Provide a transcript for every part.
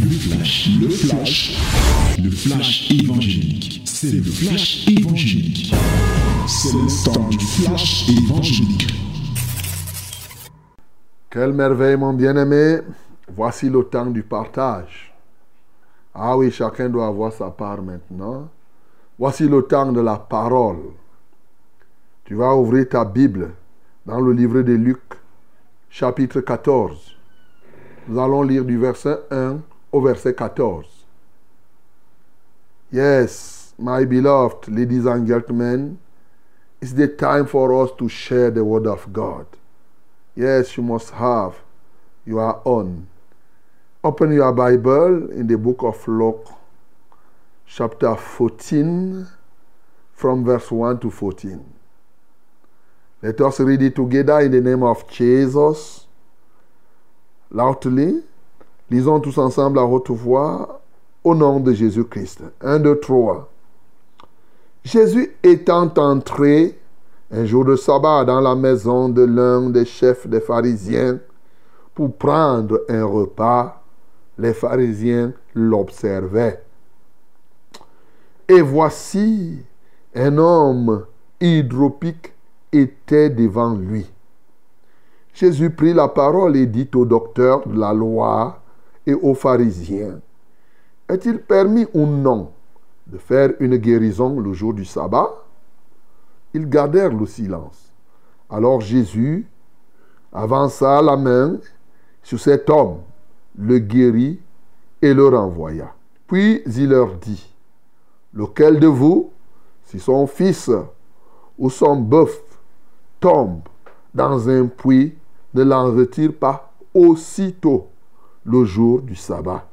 Le flash, le flash, le flash évangélique. C'est le flash évangélique. C'est le temps du flash évangélique. Quelle merveille, mon bien-aimé. Voici le temps du partage. Ah oui, chacun doit avoir sa part maintenant. Voici le temps de la parole. Tu vas ouvrir ta Bible dans le livre de Luc, chapitre 14. Nous allons lire du verset 1 au verset 14. Yes, my beloved ladies and gentlemen, it's the time for us to share the word of God. Yes, you must have your own. Open your Bible in the book of Luke, chapter 14, from verse 1 to 14. Let us read it together in the name of Jesus. Loudly. Lisons tous ensemble à haute voix au nom de Jésus-Christ. 1, 2, 3. Jésus étant entré un jour de sabbat dans la maison de l'un des chefs des pharisiens pour prendre un repas, les pharisiens l'observaient. Et voici un homme hydropique était devant lui. Jésus prit la parole et dit au docteur de la loi et aux pharisiens, est-il permis ou non de faire une guérison le jour du sabbat? Ils gardèrent le silence. Alors Jésus avança la main sur cet homme, le guérit et le renvoya. Puis il leur dit, lequel de vous, si son fils ou son bœuf tombe dans un puits, ne l'en retire pas aussitôt le jour du sabbat.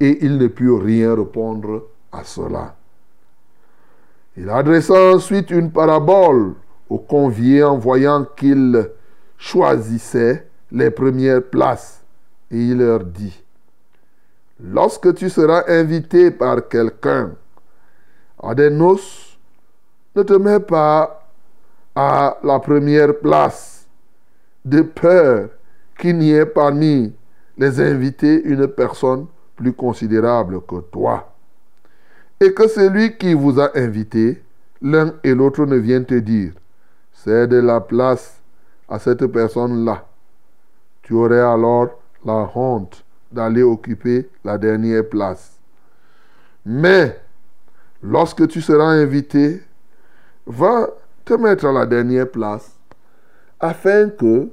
Et il ne put rien répondre à cela. Il adressa ensuite une parabole aux conviés en voyant qu'ils choisissaient les premières places. Et il leur dit, lorsque tu seras invité par quelqu'un à des noces, ne te mets pas à la première place, de peur qu'il n'y ait parmi les invités une personne plus considérable que toi. Et que celui qui vous a invité, l'un et l'autre ne viennent te dire, c'est de la place à cette personne-là. Tu aurais alors la honte d'aller occuper la dernière place. Mais, lorsque tu seras invité, va te mettre à la dernière place, afin que,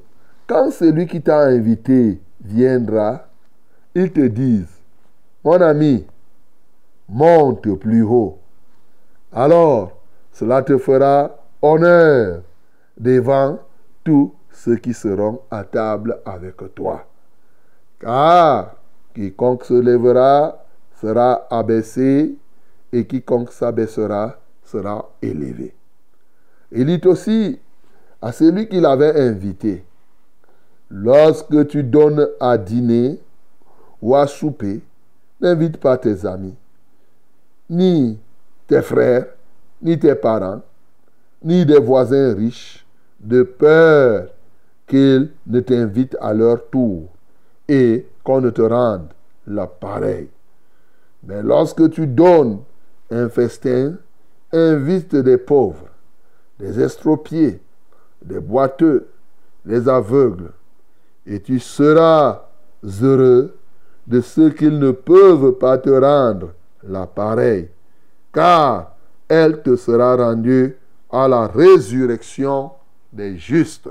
quand celui qui t'a invité viendra, il te dise, mon ami, monte plus haut. Alors, cela te fera honneur devant tous ceux qui seront à table avec toi. Car quiconque se lèvera sera abaissé et quiconque s'abaissera sera élevé. Il dit aussi à celui qui l'avait invité, lorsque tu donnes à dîner ou à souper, n'invite pas tes amis, ni tes frères, ni tes parents, ni des voisins riches, de peur qu'ils ne t'invitent à leur tour et qu'on ne te rende l'appareil. Mais lorsque tu donnes un festin, invite des pauvres, des estropiés, des boiteux, des aveugles, et tu seras heureux de ce qu'ils ne peuvent pas te rendre l'appareil, car elle te sera rendue à la résurrection des justes.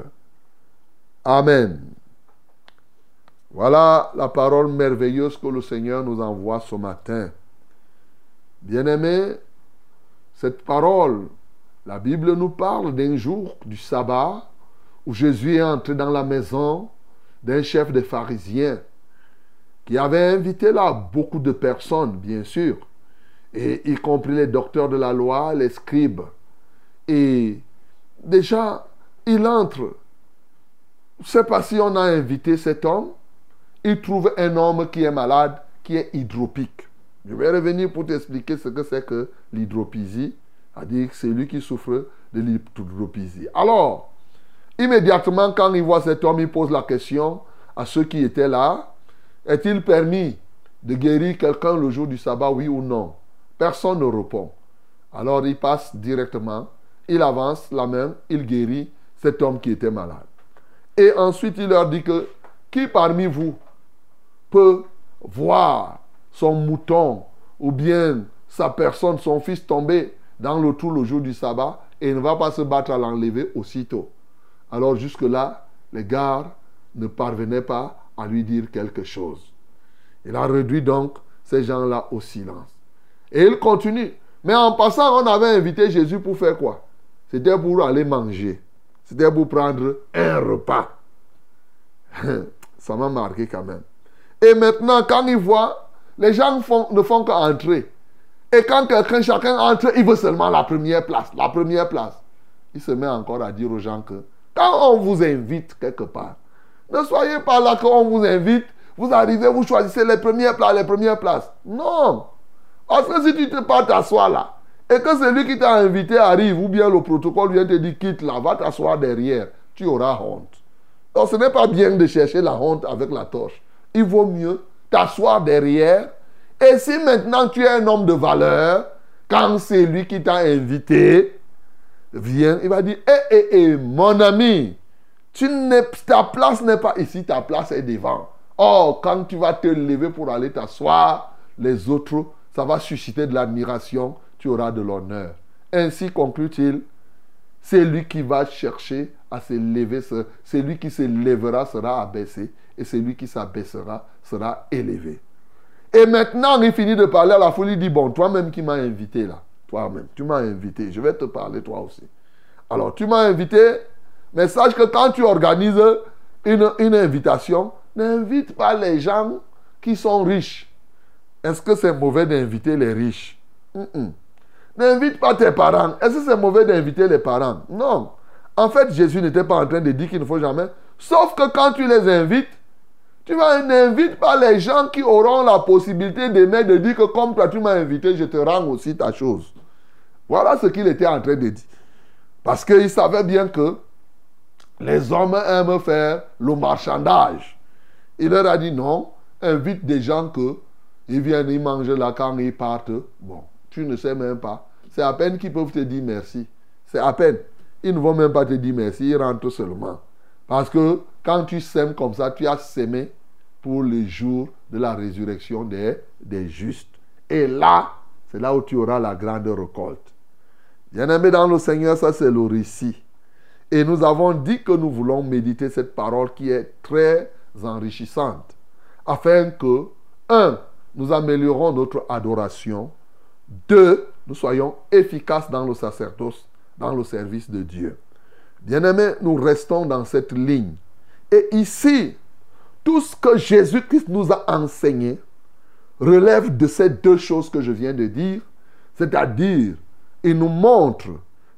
Amen. Voilà la parole merveilleuse que le Seigneur nous envoie ce matin. Bien-aimés, cette parole, la Bible nous parle d'un jour du sabbat où Jésus est entré dans la maison d'un chef des pharisiens qui avait invité là beaucoup de personnes, bien sûr, et y compris les docteurs de la loi, les scribes. Et déjà, il entre. Je ne sais pas si on a invité cet homme. Il trouve un homme qui est malade, qui est hydropique. Je vais revenir pour t'expliquer ce que c'est que l'hydropisie, c'est-à-dire celui qui souffre de l'hydropisie. Alors, immédiatement, quand il voit cet homme, il pose la question à ceux qui étaient là, est-il permis de guérir quelqu'un le jour du sabbat, oui ou non? Personne ne répond. Alors il passe directement, il avance la main, il guérit cet homme qui était malade. Et ensuite il leur dit que qui parmi vous peut voir son mouton ou bien sa personne, son fils tomber dans le trou le jour du sabbat et ne va pas se battre à l'enlever aussitôt? Alors jusque-là, les gardes ne parvenaient pas à lui dire quelque chose. Il a réduit donc ces gens-là au silence. Et il continue. Mais en passant, on avait invité Jésus pour faire quoi? C'était pour aller manger. C'était pour prendre un repas. Ça m'a marqué quand même. Et maintenant, quand il voit, les gens ne font qu'entrer. Et quand quelqu'un, chacun entre, il veut seulement la première place. La première place. Il se met encore à dire aux gens que quand on vous invite quelque part, ne soyez pas là quand on vous invite, vous arrivez, vous choisissez les premières places, les premières places. Non. Parce que si tu te pas t'asseoir là, et que celui qui t'a invité arrive, ou bien le protocole vient te dire quitte là, va t'asseoir derrière, tu auras honte. Donc ce n'est pas bien de chercher la honte avec la torche. Il vaut mieux t'asseoir derrière. Et si maintenant tu es un homme de valeur, quand c'est lui qui t'a invité vient, il va dire, hé, hé, hé, mon ami, tu ta place n'est pas ici, ta place est devant. Or, quand tu vas te lever pour aller t'asseoir, les autres, ça va susciter de l'admiration, tu auras de l'honneur. Ainsi conclut-il, c'est lui qui va chercher à se lever, c'est lui qui se lèvera sera abaissé, et celui qui s'abaissera sera élevé. Et maintenant, il finit de parler à la foule, il dit, bon, toi-même qui m'as invité là, toi-même, tu m'as invité, je vais te parler toi aussi. Alors, tu m'as invité, mais sache que quand tu organises une, invitation, n'invite pas les gens qui sont riches. Est-ce que c'est mauvais d'inviter les riches? N'invite pas tes parents. Est-ce que c'est mauvais d'inviter les parents? Non. En fait, Jésus n'était pas en train de dire qu'il ne faut jamais. Sauf que quand tu les invites, tu n'invites pas les gens qui auront la possibilité d'aimer, de dire que comme toi tu m'as invité, je te rends aussi ta chose. Voilà ce qu'il était en train de dire. Parce qu'il savait bien que les hommes aiment faire le marchandage. Il leur a dit non, invite des gens que ils viennent, ils mangent là quand ils partent. Bon, tu ne sais même pas. C'est à peine qu'ils peuvent te dire merci. C'est à peine. Ils ne vont même pas te dire merci, ils rentrent seulement. Parce que quand tu sèmes comme ça, tu as sémé pour le jour de la résurrection des, des justes. Et là, c'est là où tu auras la grande récolte. Bien-aimé dans le Seigneur, ça c'est le récit. Et nous avons dit que nous voulons méditer cette parole qui est très enrichissante. Afin que, un, nous améliorons notre adoration. Deux, nous soyons efficaces dans le sacerdoce, dans le service de Dieu. Bien-aimés, nous restons dans cette ligne. Et ici, tout ce que Jésus-Christ nous a enseigné relève de ces deux choses que je viens de dire, c'est-à-dire, il nous montre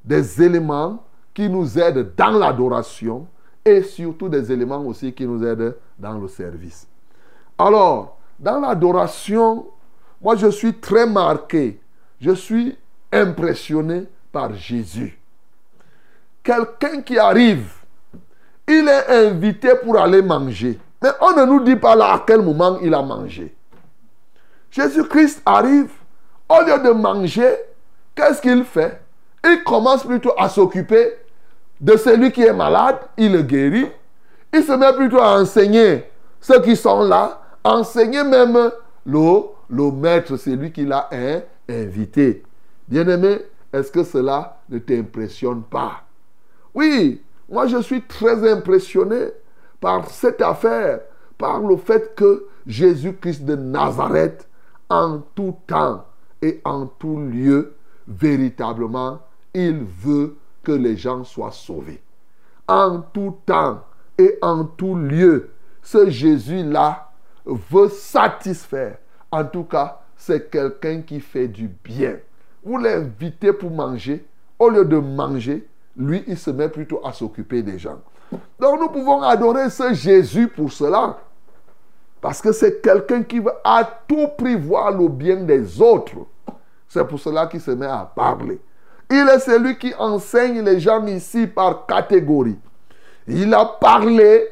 des éléments qui nous aident dans l'adoration et surtout des éléments aussi qui nous aident dans le service. Alors, dans l'adoration, moi je suis très marqué, je suis impressionné par Jésus. Quelqu'un qui arrive, il est invité pour aller manger. Mais on ne nous dit pas là à quel moment il a mangé. Jésus-Christ arrive, au lieu de manger, qu'est-ce qu'il fait? Il commence plutôt à s'occuper de celui qui est malade, il le guérit. Il se met plutôt à enseigner ceux qui sont là, enseigner même le, le maître, celui qui l'a invité. Bien-aimé, est-ce que cela ne t'impressionne pas? Oui, moi je suis très impressionné par cette affaire, par le fait que Jésus-Christ de Nazareth, en tout temps et en tout lieu, véritablement, il veut que les gens soient sauvés. En tout temps et en tout lieu, ce Jésus-là veut satisfaire. En tout cas, c'est quelqu'un qui fait du bien. Vous l'invitez pour manger. Au lieu de manger, lui, il se met plutôt à s'occuper des gens. Donc nous pouvons adorer ce Jésus pour cela. Parce que c'est quelqu'un qui veut à tout prix voir le bien des autres. C'est pour cela qu'il se met à parler. Il est celui qui enseigne les gens ici par catégorie. Il a parlé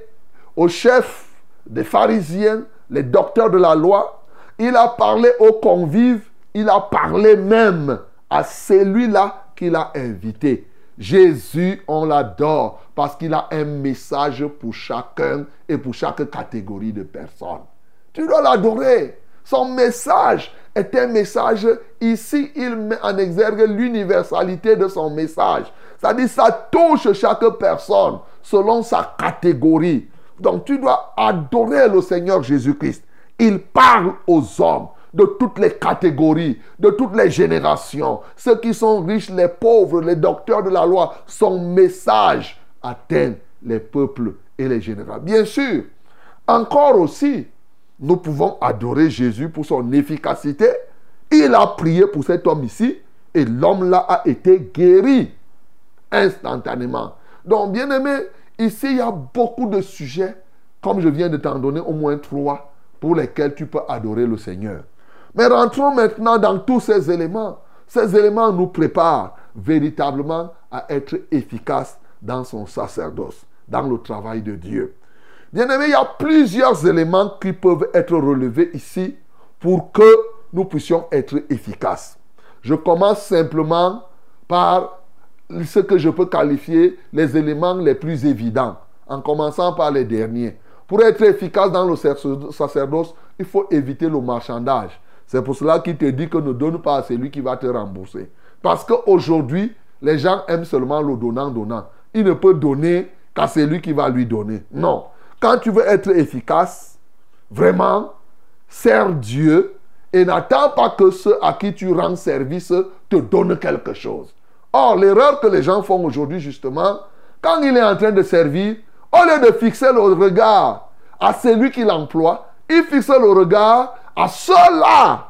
aux chefs des pharisiens, les docteurs de la loi. il a parlé aux convives, il a parlé même à celui-là qu'il a invité. Jésus, on l'adore parce qu'il a un message pour chacun et pour chaque catégorie de personnes. Tu dois l'adorer. Son message est un message, ici, il met en exergue l'universalité de son message. C'est-à-dire, ça touche chaque personne selon sa catégorie. Donc, tu dois adorer le Seigneur Jésus-Christ. Il parle aux hommes de toutes les catégories, de toutes les générations. Ceux qui sont riches, les pauvres, les docteurs de la loi, son message atteint les peuples et les générations. Bien sûr, encore aussi, nous pouvons adorer Jésus pour son efficacité. Il a prié pour cet homme ici et l'homme là a été guéri instantanément. Donc, bien aimé, ici, il y a beaucoup de sujets, comme je viens de t'en donner au moins trois, pour lesquels tu peux adorer le Seigneur. Mais rentrons maintenant dans tous ces éléments. Ces éléments nous préparent véritablement à être efficaces dans son sacerdoce, dans le travail de Dieu. Bien aimé, il y a plusieurs éléments qui peuvent être relevés ici pour que nous puissions être efficaces. Je commence simplement par ce que je peux qualifier les éléments les plus évidents, en commençant par les derniers. Pour être efficace dans le sacerdoce, il faut éviter le marchandage. C'est pour cela qu'il te dit que ne donne pas à celui qui va te rembourser. Parce qu'aujourd'hui, les gens aiment seulement le donnant-donnant. Il ne peut donner qu'à celui qui va lui donner. Non. Quand tu veux être efficace, vraiment, sers Dieu et n'attends pas que ceux à qui tu rends service te donnent quelque chose. Or, l'erreur que les gens font aujourd'hui, justement, quand il est en train de servir, au lieu de fixer le regard à celui qui l'emploie, il fixe le regard à ceux-là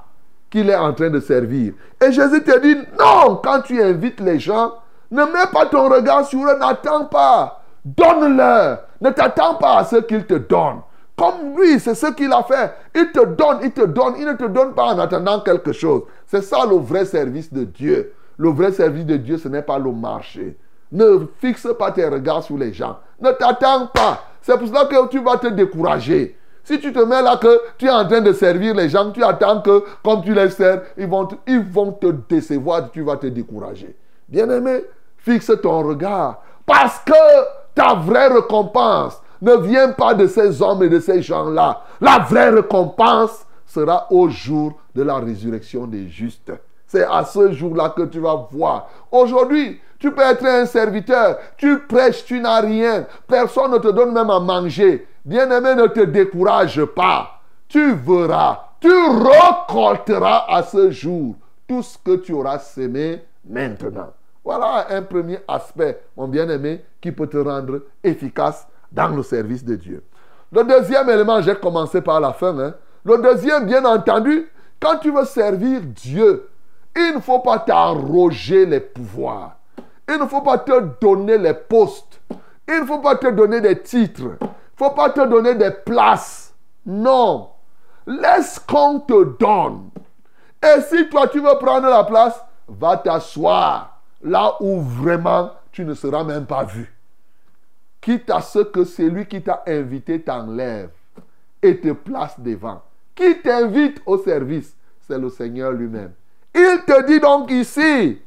qu'il est en train de servir. Et Jésus te dit, non, quand tu invites les gens, ne mets pas ton regard sur eux, n'attends pas. Donne-leur. Ne t'attends pas à ce qu'il te donne. Comme lui, c'est ce qu'il a fait. Il te donne, il te donne, il ne te donne pas en attendant quelque chose. C'est ça le vrai service de Dieu. Le vrai service de Dieu, ce n'est pas le marché. Ne fixe pas tes regards sur les gens. Ne t'attends pas. C'est pour cela que tu vas te décourager. Si tu te mets là que tu es en train de servir les gens, tu attends que comme tu les sers, ils vont ils vont te décevoir, tu vas te décourager. Bien-aimé, fixe ton regard. Parce que ta vraie récompense ne vient pas de ces hommes et de ces gens-là. La vraie récompense sera au jour de la résurrection des justes. C'est à ce jour-là que tu vas voir. Aujourd'hui, tu peux être un serviteur, tu prêches, tu n'as rien, personne ne te donne même à manger. Bien-aimé, ne te décourage pas. Tu verras, tu récolteras à ce jour tout ce que tu auras semé maintenant. Voilà un premier aspect, mon bien-aimé, qui peut te rendre efficace dans le service de Dieu. Le deuxième élément, j'ai commencé par la fin. Hein. Le deuxième, bien entendu, quand tu veux servir Dieu, il ne faut pas t'arroger les pouvoirs. Il ne faut pas te donner les postes. Il ne faut pas te donner des titres. Il ne faut pas te donner des places. Non. Laisse qu'on te donne. Et si toi tu veux prendre la place, va t'asseoir là où vraiment tu ne seras même pas vu. Quitte à ce que celui qui t'a invité t'enlève et te place devant. Qui t'invite au service, c'est le Seigneur lui-même. Il te dit donc ici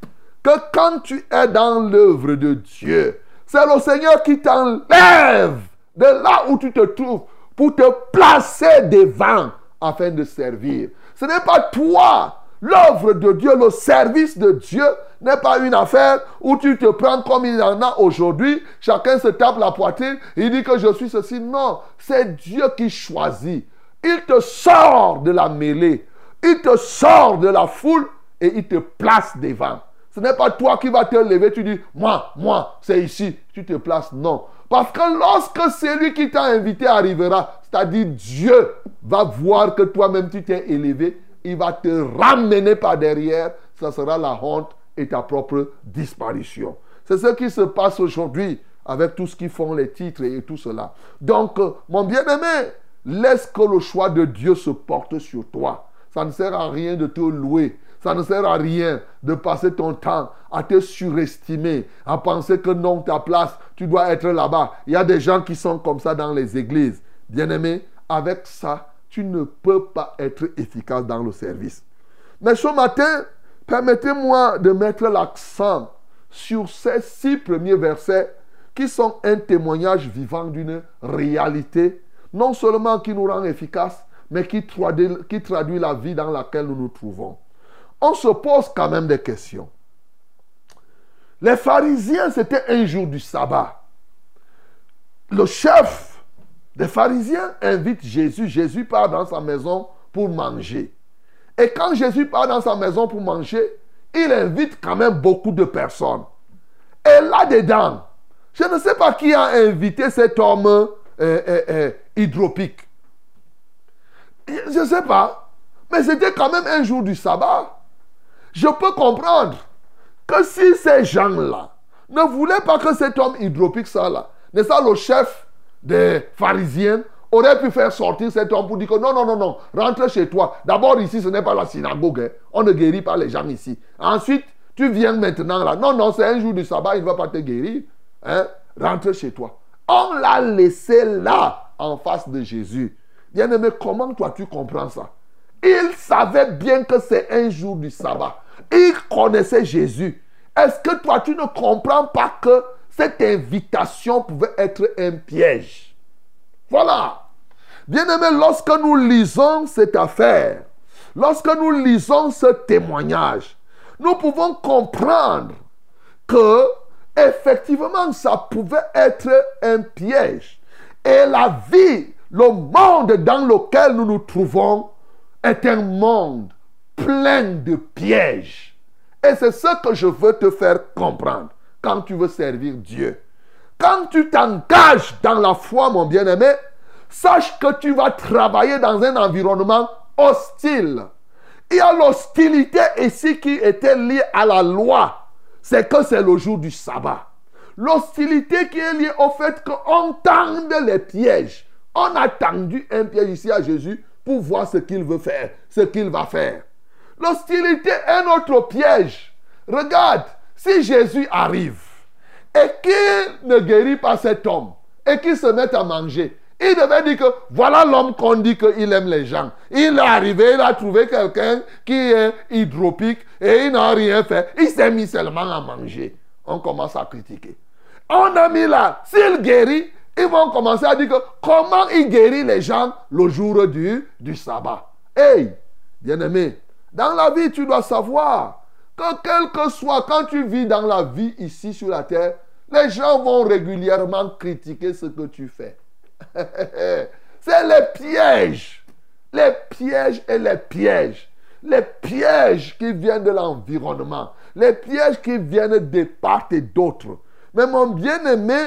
que quand tu es dans l'œuvre de Dieu, c'est le Seigneur qui t'enlève de là où tu te trouves pour te placer devant afin de servir. Ce n'est pas toi. L'œuvre de Dieu, le service de Dieu n'est pas une affaire où tu te prends comme il y en a aujourd'hui. Chacun se tape la poitrine. Il dit que je suis ceci. Non, c'est Dieu qui choisit. Il te sort de la mêlée. Il te sort de la foule et il te place devant. Ce n'est pas toi qui vas te lever, tu dis, moi, moi, c'est ici, tu te places. Non. Parce que lorsque celui qui t'a invité arrivera, c'est-à-dire Dieu va voir que toi-même tu t'es élevé, il va te ramener par derrière, ça sera la honte et ta propre disparition. C'est ce qui se passe aujourd'hui avec tout ce qui font les titres et tout cela. Donc, euh, mon bien-aimé, laisse que le choix de Dieu se porte sur toi. Ça ne sert à rien de te louer. Ça ne sert à rien de passer ton temps à te surestimer, à penser que non, ta place, tu dois être là-bas. Il y a des gens qui sont comme ça dans les églises. Bien-aimé, avec ça, tu ne peux pas être efficace dans le service. Mais ce matin, permettez-moi de mettre l'accent sur ces six premiers versets qui sont un témoignage vivant d'une réalité, non seulement qui nous rend efficaces, mais qui traduit, la vie dans laquelle nous nous trouvons. On se pose quand même des questions. Les pharisiens, c'était un jour du sabbat. Le chef des pharisiens invite Jésus. Jésus part dans sa maison pour manger. Et quand Jésus part dans sa maison pour manger, il invite quand même beaucoup de personnes. Et là-dedans, je ne sais pas qui a invité cet homme euh, euh, euh, hydropique. Je ne sais pas. Mais c'était quand même un jour du sabbat. Je peux comprendre que si ces gens-là ne voulaient pas que cet homme hydropique soit là, n'est-ce pas le chef des pharisiens aurait pu faire sortir cet homme pour dire que non, non, non, non, rentre chez toi. D'abord, ici, ce n'est pas la synagogue. Hein. On ne guérit pas les gens ici. Ensuite, tu viens maintenant là. Non, non, c'est un jour du sabbat, il ne va pas te guérir. Hein? Rentre chez toi. On l'a laissé là, en face de Jésus. Bien-aimé, comment toi tu comprends ça? Il savait bien que c'est un jour du sabbat. Il connaissait Jésus. Est-ce que toi tu ne comprends pas que cette invitation pouvait être un piège Voilà. Bien-aimé, lorsque nous lisons cette affaire, lorsque nous lisons ce témoignage, nous pouvons comprendre que effectivement ça pouvait être un piège. Et la vie le monde dans lequel nous nous trouvons est un monde plein de pièges. Et c'est ce que je veux te faire comprendre quand tu veux servir Dieu. Quand tu t'engages dans la foi, mon bien-aimé, sache que tu vas travailler dans un environnement hostile. Il y a l'hostilité ici qui était liée à la loi. C'est que c'est le jour du sabbat. L'hostilité qui est liée au fait qu'on tende les pièges. On a tendu un piège ici à Jésus pour voir ce qu'il veut faire, ce qu'il va faire. L'hostilité est notre piège. Regarde, si Jésus arrive et qu'il ne guérit pas cet homme et qu'il se met à manger, il devait dire que voilà l'homme qu'on dit qu'il aime les gens. Il est arrivé, il a trouvé quelqu'un qui est hydropique et il n'a rien fait. Il s'est mis seulement à manger. On commence à critiquer. On a mis là, s'il guérit, ils vont commencer à dire que comment il guérit les gens le jour du, du sabbat. Hey, bien-aimé, dans la vie, tu dois savoir que quel que soit, quand tu vis dans la vie ici sur la terre, les gens vont régulièrement critiquer ce que tu fais. C'est les pièges. Les pièges et les pièges. Les pièges qui viennent de l'environnement. Les pièges qui viennent de part et d'autre. Mais mon bien-aimé,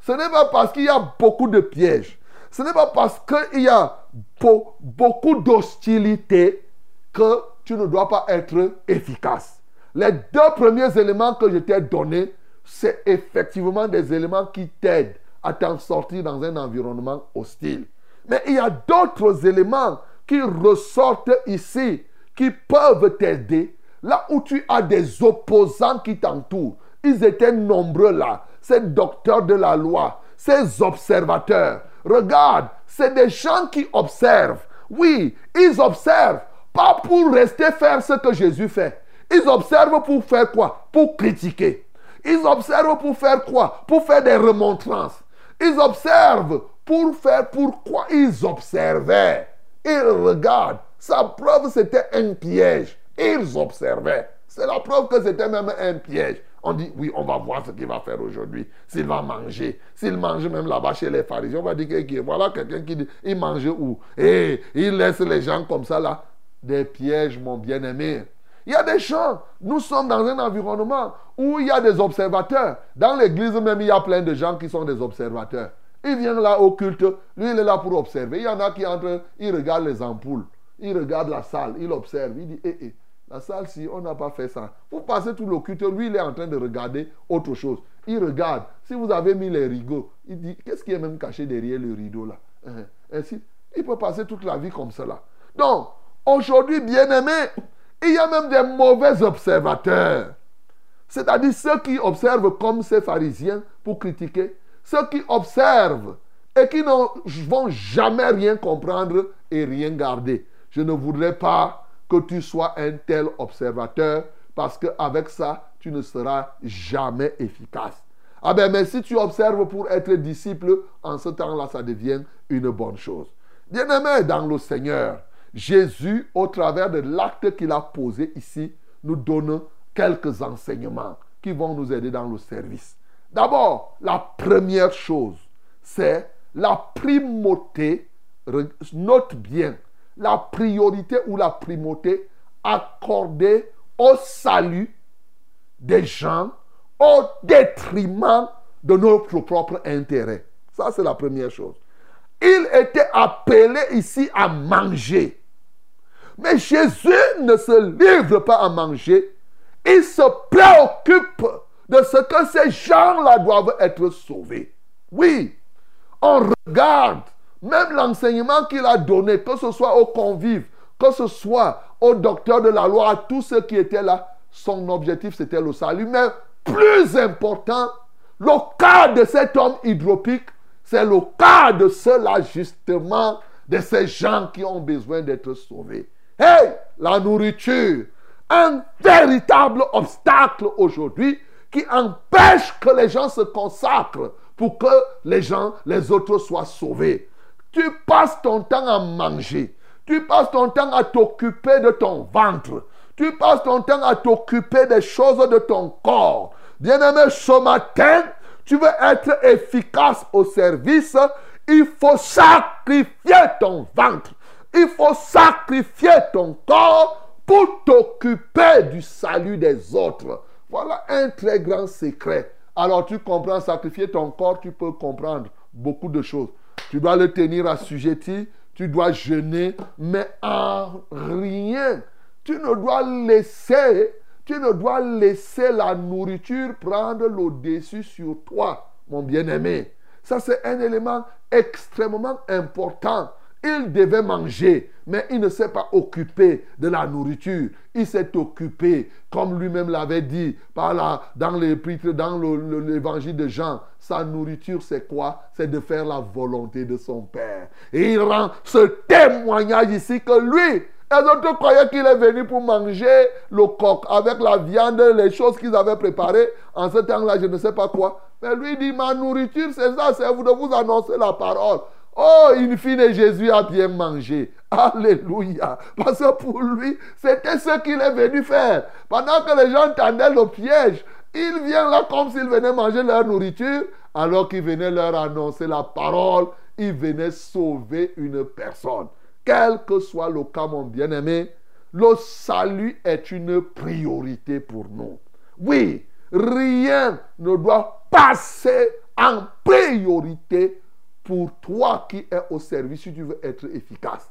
ce n'est pas parce qu'il y a beaucoup de pièges. Ce n'est pas parce qu'il y a beaucoup d'hostilité que tu ne dois pas être efficace. Les deux premiers éléments que je t'ai donnés, c'est effectivement des éléments qui t'aident à t'en sortir dans un environnement hostile. Mais il y a d'autres éléments qui ressortent ici, qui peuvent t'aider là où tu as des opposants qui t'entourent. Ils étaient nombreux là ces docteurs de la loi, ces observateurs. Regarde, c'est des gens qui observent. Oui, ils observent, pas pour rester faire ce que Jésus fait. Ils observent pour faire quoi? Pour critiquer. Ils observent pour faire quoi? Pour faire des remontrances. Ils observent pour faire pourquoi ils observaient. Ils regardent. Sa preuve, c'était un piège. Ils observaient. C'est la preuve que c'était même un piège. On dit, oui, on va voir ce qu'il va faire aujourd'hui. S'il va manger. S'il mange même là-bas chez les pharisiens, on va dire que voilà quelqu'un qui dit, il mange où? Et il laisse les gens comme ça là. Des pièges, mon bien-aimé. Il y a des gens, nous sommes dans un environnement où il y a des observateurs. Dans l'église même, il y a plein de gens qui sont des observateurs. Ils viennent là au culte, lui il est là pour observer. Il y en a qui entrent, ils regardent les ampoules, ils regardent la salle, ils observent, il dit, eh, eh, la salle, si on n'a pas fait ça. Vous passez tout le culte, lui, il est en train de regarder autre chose. Il regarde. Si vous avez mis les rideaux, il dit, qu'est-ce qui est même caché derrière le rideau là? Hein? Ainsi, il peut passer toute la vie comme cela. Donc, aujourd'hui, bien aimé, il y a même des mauvais observateurs. C'est-à-dire ceux qui observent comme ces pharisiens pour critiquer. Ceux qui observent et qui ne vont jamais rien comprendre et rien garder. Je ne voudrais pas que tu sois un tel observateur parce qu'avec ça, tu ne seras jamais efficace. Ah ben, mais si tu observes pour être disciple, en ce temps-là, ça devient une bonne chose. Bien-aimé dans le Seigneur, Jésus, au travers de l'acte qu'il a posé ici, nous donne quelques enseignements qui vont nous aider dans le service. D'abord, la première chose, c'est la primauté, note bien, la priorité ou la primauté accordée au salut des gens au détriment de notre propre intérêt. Ça, c'est la première chose. Il était appelé ici à manger. Mais Jésus ne se livre pas à manger. Il se préoccupe de ce que ces gens-là doivent être sauvés. Oui, on regarde même l'enseignement qu'il a donné, que ce soit aux convives, que ce soit aux docteurs de la loi, à tous ceux qui étaient là, son objectif c'était le salut. Mais plus important, le cas de cet homme hydropique, c'est le cas de ceux-là justement, de ces gens qui ont besoin d'être sauvés. Hey, la nourriture, un véritable obstacle aujourd'hui qui empêche que les gens se consacrent pour que les gens, les autres soient sauvés. Tu passes ton temps à manger. Tu passes ton temps à t'occuper de ton ventre. Tu passes ton temps à t'occuper des choses de ton corps. Bien-aimé, ce matin, tu veux être efficace au service, il faut sacrifier ton ventre. Il faut sacrifier ton corps pour t'occuper du salut des autres. Voilà un très grand secret. Alors tu comprends, sacrifier ton corps, tu peux comprendre beaucoup de choses. Tu dois le tenir assujetti, tu dois jeûner, mais en rien, tu ne dois laisser tu ne dois laisser la nourriture prendre le dessus sur toi, mon bien-aimé. Ça, c'est un élément extrêmement important. Il devait manger, mais il ne s'est pas occupé de la nourriture. Il s'est occupé, comme lui-même l'avait dit par là, dans l'épître, dans l'évangile de Jean. Sa nourriture, c'est quoi? C'est de faire la volonté de son Père. Et il rend ce témoignage ici que lui, les autres croyaient qu'il est venu pour manger le coq avec la viande, les choses qu'ils avaient préparées? En ce temps-là, je ne sais pas quoi. Mais lui dit, ma nourriture, c'est ça, c'est de vous annoncer la parole. Oh, in fine, Jésus a bien mangé. Alléluia. Parce que pour lui, c'était ce qu'il est venu faire. Pendant que les gens tendaient le piège, il vient là comme s'il venait manger leur nourriture, alors qu'il venait leur annoncer la parole. Il venait sauver une personne. Quel que soit le cas, mon bien-aimé, le salut est une priorité pour nous. Oui, rien ne doit passer en priorité pour toi qui es au service si tu veux être efficace.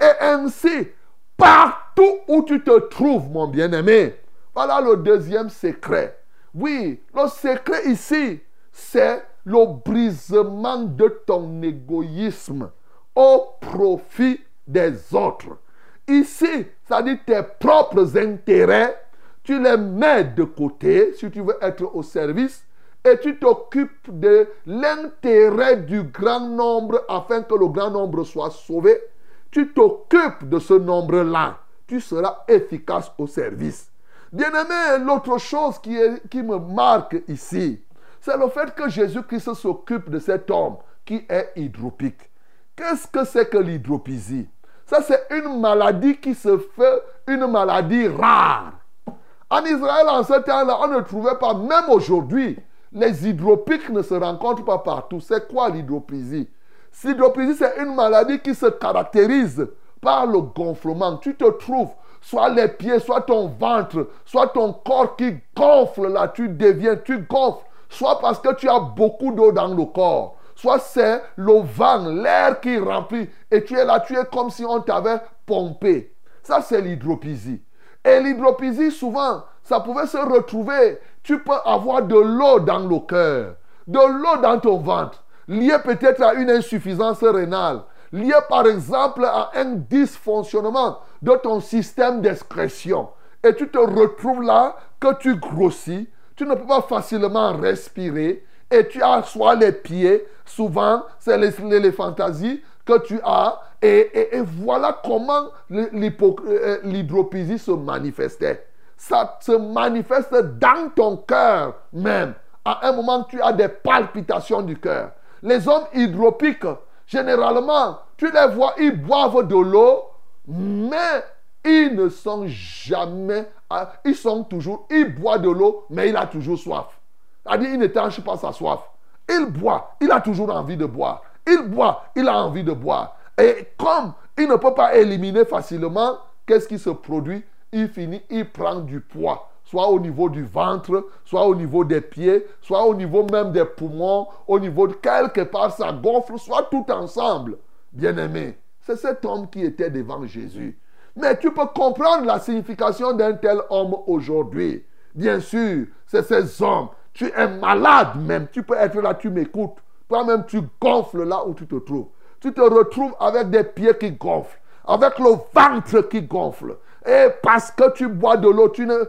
Et ainsi, partout où tu te trouves, mon bien-aimé, voilà le deuxième secret. Oui, le secret ici, c'est le brisement de ton égoïsme au profit des autres. Ici, ça dit tes propres intérêts, tu les mets de côté si tu veux être au service et tu t'occupes de l'intérêt du grand nombre afin que le grand nombre soit sauvé. Tu t'occupes de ce nombre-là. Tu seras efficace au service. Bien-aimé, l'autre chose qui, me marque ici, c'est le fait que Jésus-Christ s'occupe de cet homme qui est hydropique. Qu'est-ce que c'est que l'hydropisie ça, c'est une maladie qui se fait une maladie rare. En Israël, en ce temps-là, on ne trouvait pas, même aujourd'hui, les hydropiques ne se rencontrent pas partout. C'est quoi l'hydropisie L'hydropisie, c'est une maladie qui se caractérise par le gonflement. Tu te trouves soit les pieds, soit ton ventre, soit ton corps qui gonfle là, tu deviens, tu gonfles, soit parce que tu as beaucoup d'eau dans le corps, soit c'est le vent, l'air qui remplit, et tu es là, tu es comme si on t'avait pompé. Ça, c'est l'hydropisie. Et l'hydropisie, souvent, ça pouvait se retrouver. Tu peux avoir de l'eau dans le cœur, de l'eau dans ton ventre, lié peut-être à une insuffisance rénale, lié par exemple à un dysfonctionnement de ton système d'excrétion. Et tu te retrouves là que tu grossis, tu ne peux pas facilement respirer, et tu as soit les pieds, souvent c'est les, fantasies, que tu as. Et, voilà comment euh, l'hydropisie se manifestait. Ça se manifeste dans ton cœur même. À un moment, tu as des palpitations du cœur. Les hommes hydropiques, généralement, tu les vois, ils boivent de l'eau, mais ils ne sont jamais, ah, ils sont toujours, ils boivent de l'eau, mais il a toujours soif. C'est-à-dire, il n'étanche pas sa soif. Il boit, il a toujours envie de boire. Il boit, il a envie de boire. Et comme il ne peut pas éliminer facilement, qu'est-ce qui se produit? Il finit, il prend du poids, soit au niveau du ventre, soit au niveau des pieds, soit au niveau même des poumons, au niveau de quelque part, ça gonfle, soit tout ensemble. Bien-aimé, c'est cet homme qui était devant Jésus. Mais tu peux comprendre la signification d'un tel homme aujourd'hui. Bien sûr, c'est ces hommes. Tu es malade même. Tu peux être là, tu m'écoutes. Toi-même, tu gonfles là où tu te trouves. Tu te retrouves avec des pieds qui gonflent, avec le ventre qui gonfle. Et parce que tu bois de l'eau, tu ne,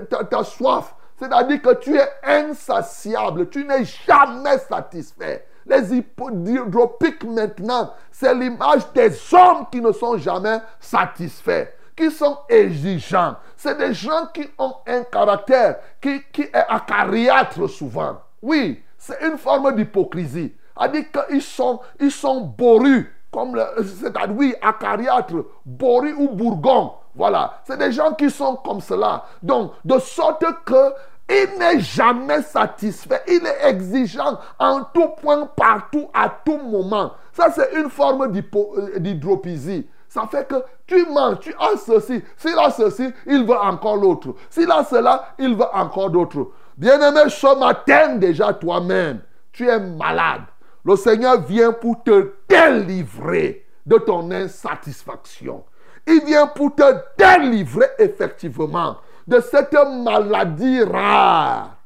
ta, soif. C'est-à-dire que tu es insatiable. Tu n'es jamais satisfait. Les hydropiques maintenant, c'est l'image des hommes qui ne sont jamais satisfaits, qui sont exigeants. C'est des gens qui ont un caractère qui, qui est acariâtre souvent. Oui, c'est une forme d'hypocrisie. C'est-à-dire qu'ils sont, ils sont borus, comme c'est-à-dire, oui, acariâtre, borus ou bourgon. Voilà, c'est des gens qui sont comme cela. Donc, de sorte que il n'est jamais satisfait. Il est exigeant en tout point, partout, à tout moment. Ça, c'est une forme euh, d'hydropisie. Ça fait que tu manges, tu as ceci. S'il a ceci, il veut encore l'autre. S'il a cela, il veut encore d'autres. Bien-aimé, ce matin déjà toi-même, tu es malade. Le Seigneur vient pour te délivrer de ton insatisfaction. Il vient pour te délivrer effectivement de cette maladie rare,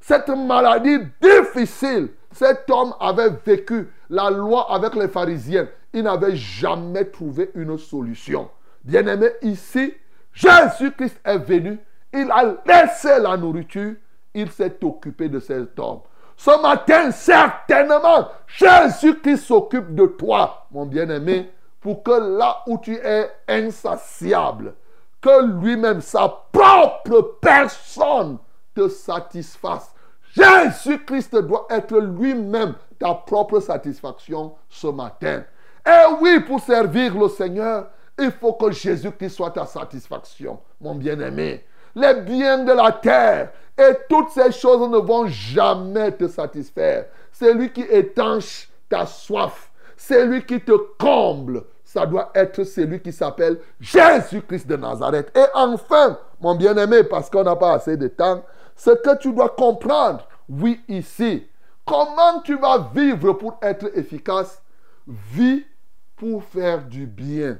cette maladie difficile. Cet homme avait vécu la loi avec les pharisiens. Il n'avait jamais trouvé une solution. Bien-aimé, ici, Jésus-Christ est venu. Il a laissé la nourriture. Il s'est occupé de cet homme. Ce matin, certainement, Jésus-Christ s'occupe de toi, mon bien-aimé, pour que là où tu es insatiable, que lui-même, sa propre personne, te satisfasse. Jésus-Christ doit être lui-même ta propre satisfaction ce matin. Et oui, pour servir le Seigneur, il faut que Jésus-Christ soit ta satisfaction, mon bien-aimé. Les biens de la terre et toutes ces choses ne vont jamais te satisfaire. C'est lui qui étanche ta soif. C'est lui qui te comble ça doit être celui qui s'appelle Jésus-Christ de Nazareth. Et enfin, mon bien-aimé, parce qu'on n'a pas assez de temps, ce que tu dois comprendre, oui, ici, comment tu vas vivre pour être efficace? Vis pour faire du bien.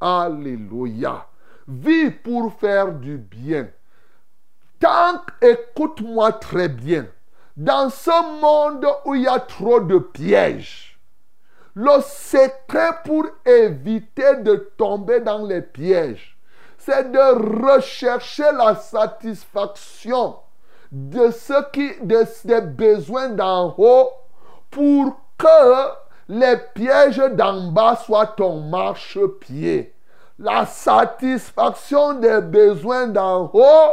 Alléluia. Vis pour faire du bien. Tant, écoute-moi très bien, dans ce monde où il y a trop de pièges, le secret pour éviter de tomber dans les pièges, c'est de rechercher la satisfaction de ce qui, des besoins d'en haut pour que les pièges d'en bas soient ton marchepied. La satisfaction des besoins d'en haut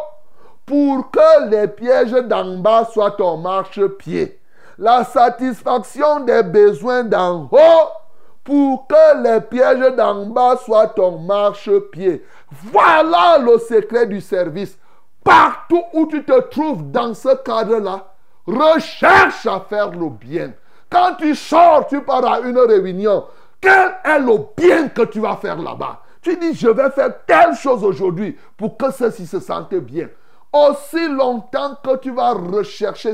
pour que les pièges d'en bas soient ton marchepied la satisfaction des besoins d'en haut pour que les pièges d'en bas soient ton marchepied. Voilà le secret du service. Partout où tu te trouves dans ce cadre-là, recherche à faire le bien. Quand tu sors, tu pars à une réunion. Quel est le bien que tu vas faire là-bas? Tu dis, je vais faire telle chose aujourd'hui pour que ceci se sente bien. Aussi longtemps que tu vas rechercher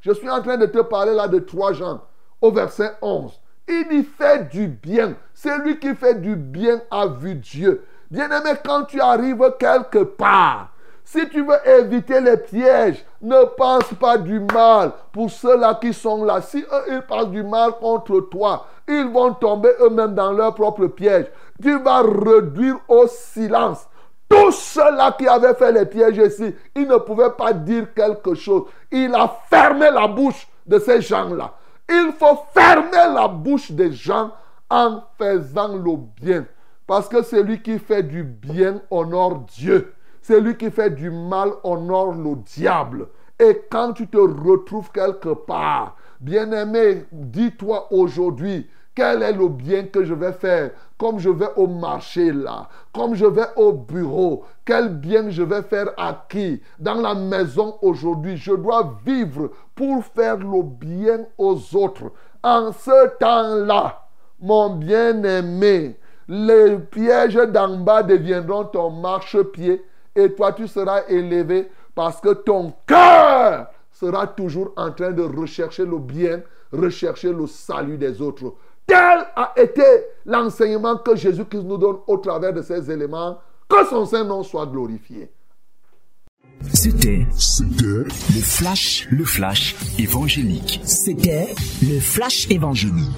je suis en train de te parler là de trois gens au verset 11. Il y fait du bien. C'est lui qui fait du bien à vue Dieu. Bien-aimé, quand tu arrives quelque part, si tu veux éviter les pièges, ne pense pas du mal pour ceux-là qui sont là. Si eux, ils pensent du mal contre toi, ils vont tomber eux-mêmes dans leur propre piège. Tu vas réduire au silence tous ceux-là qui avaient fait les pièges ici, ils ne pouvaient pas dire quelque chose. Il a fermé la bouche de ces gens-là. Il faut fermer la bouche des gens en faisant le bien. Parce que celui qui fait du bien honore Dieu. Celui qui fait du mal honore le diable. Et quand tu te retrouves quelque part, bien-aimé, dis-toi aujourd'hui, quel est le bien que je vais faire Comme je vais au marché là, comme je vais au bureau, quel bien je vais faire à qui? Dans la maison aujourd'hui, je dois vivre pour faire le bien aux autres. En ce temps-là, mon bien-aimé, les pièges d'en bas deviendront ton marchepied et toi tu seras élevé parce que ton cœur sera toujours en train de rechercher le bien, rechercher le salut des autres. Tel a été l'enseignement que Jésus-Christ nous donne au travers de ces éléments. Que son Saint-Nom soit glorifié. C'était C'était le flash, le flash évangélique. C'était le flash évangélique.